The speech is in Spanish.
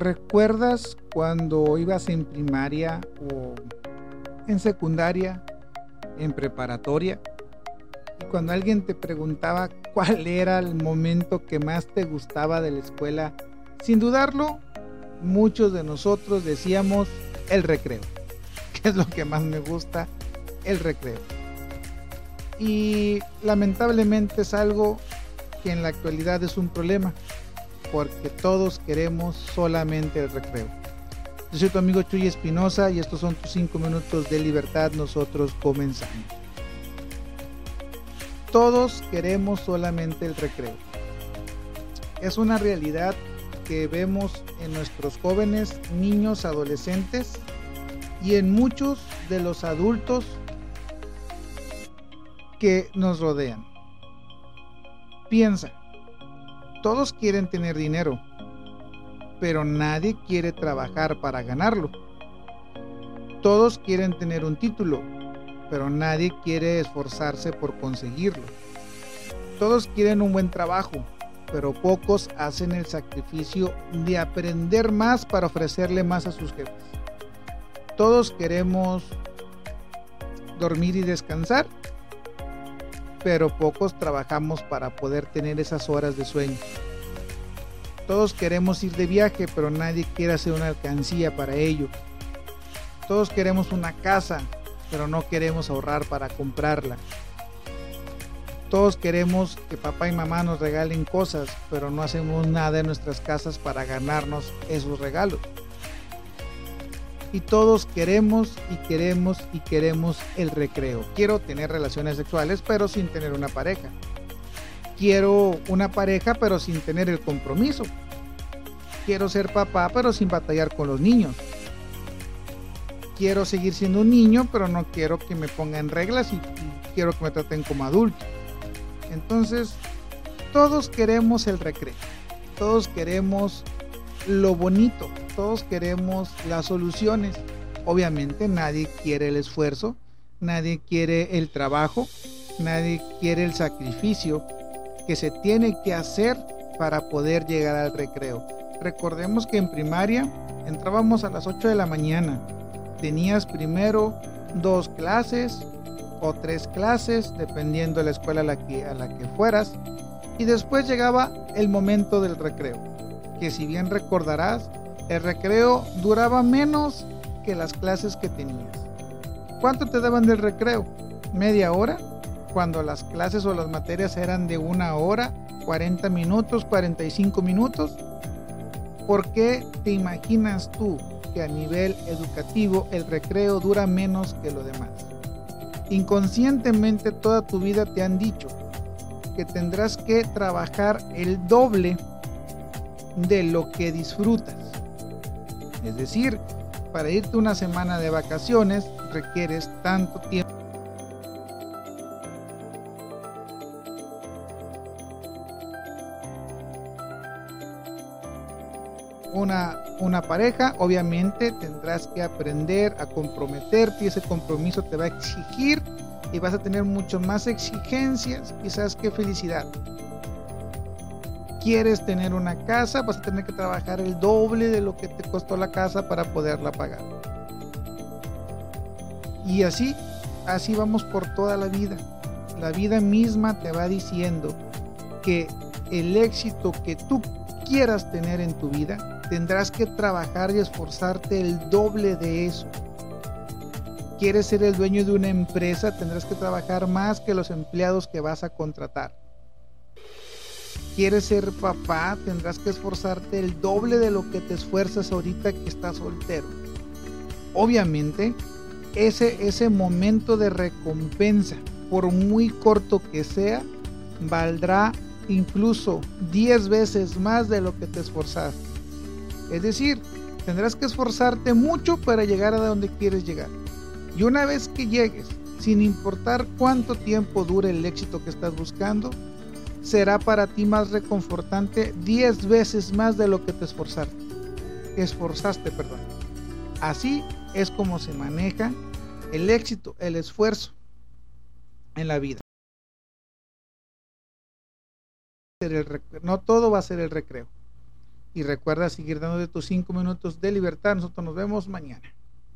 ¿Recuerdas cuando ibas en primaria o en secundaria, en preparatoria? Y cuando alguien te preguntaba cuál era el momento que más te gustaba de la escuela, sin dudarlo, muchos de nosotros decíamos el recreo. ¿Qué es lo que más me gusta? El recreo. Y lamentablemente es algo que en la actualidad es un problema, porque todos queremos solamente el recreo. Yo soy tu amigo Chuy Espinosa y estos son tus 5 minutos de libertad. Nosotros comenzamos. Todos queremos solamente el recreo. Es una realidad que vemos en nuestros jóvenes, niños, adolescentes y en muchos de los adultos que nos rodean. Piensa, todos quieren tener dinero, pero nadie quiere trabajar para ganarlo. Todos quieren tener un título, pero nadie quiere esforzarse por conseguirlo. Todos quieren un buen trabajo, pero pocos hacen el sacrificio de aprender más para ofrecerle más a sus jefes. Todos queremos dormir y descansar, pero pocos trabajamos para poder tener esas horas de sueño. Todos queremos ir de viaje, pero nadie quiere hacer una alcancía para ello. Todos queremos una casa, pero no queremos ahorrar para comprarla. Todos queremos que papá y mamá nos regalen cosas, pero no hacemos nada en nuestras casas para ganarnos esos regalos. Y todos queremos y queremos y queremos el recreo. Quiero tener relaciones sexuales, pero sin tener una pareja. Quiero una pareja, pero sin tener el compromiso. Quiero ser papá, pero sin batallar con los niños quiero seguir siendo un niño, pero no quiero que me pongan reglas y, quiero que me traten como adulto. Entonces, todos queremos el recreo, todos queremos lo bonito, todos queremos las soluciones. Obviamente nadie quiere el esfuerzo, nadie quiere el trabajo, nadie quiere el sacrificio que se tiene que hacer para poder llegar al recreo. Recordemos que en primaria entrábamos a las 8 de la mañana, tenías primero dos clases o tres clases, dependiendo de la escuela a la que, a la que fueras, y después llegaba el momento del recreo, que si bien recordarás, el recreo duraba menos que las clases que tenías. ¿Cuánto te daban del recreo? ¿Media hora? Cuando las clases o las materias eran de una hora, 40 minutos, 45 minutos. ¿Por qué te imaginas tú que a nivel educativo el recreo dura menos que lo demás. Inconscientemente toda tu vida te han dicho que tendrás que trabajar el doble de lo que disfrutas. Es decir, para irte una semana de vacaciones requieres tanto tiempo una, una pareja, obviamente tendrás que aprender a comprometerte y ese compromiso te va a exigir y vas a tener mucho más exigencias, quizás que felicidad. Quieres tener una casa, vas a tener que trabajar el doble de lo que te costó la casa para poderla pagar. Y así, así vamos por toda la vida. La vida misma te va diciendo que el éxito que tú quieras tener en tu vida tendrás que trabajar y esforzarte el doble de eso. ¿Quieres ser el dueño de una empresa? Tendrás que trabajar más que los empleados que vas a contratar. ¿Quieres ser papá? Tendrás que esforzarte el doble de lo que te esfuerzas ahorita que estás soltero. Obviamente, ese, ese momento de recompensa, por muy corto que sea, valdrá incluso 10 veces más de lo que te esforzaste. Es decir, tendrás que esforzarte mucho para llegar a donde quieres llegar. Y una vez que llegues, sin importar cuánto tiempo dure el éxito que estás buscando, será para ti más reconfortante 10 veces más de lo que te esforzaste. Esforzaste, perdón. Así es como se maneja el éxito, el esfuerzo en la vida. No todo va a ser el recreo. y recuerda seguir dando de tus cinco minutos de libertad. Nosotros nos vemos mañana.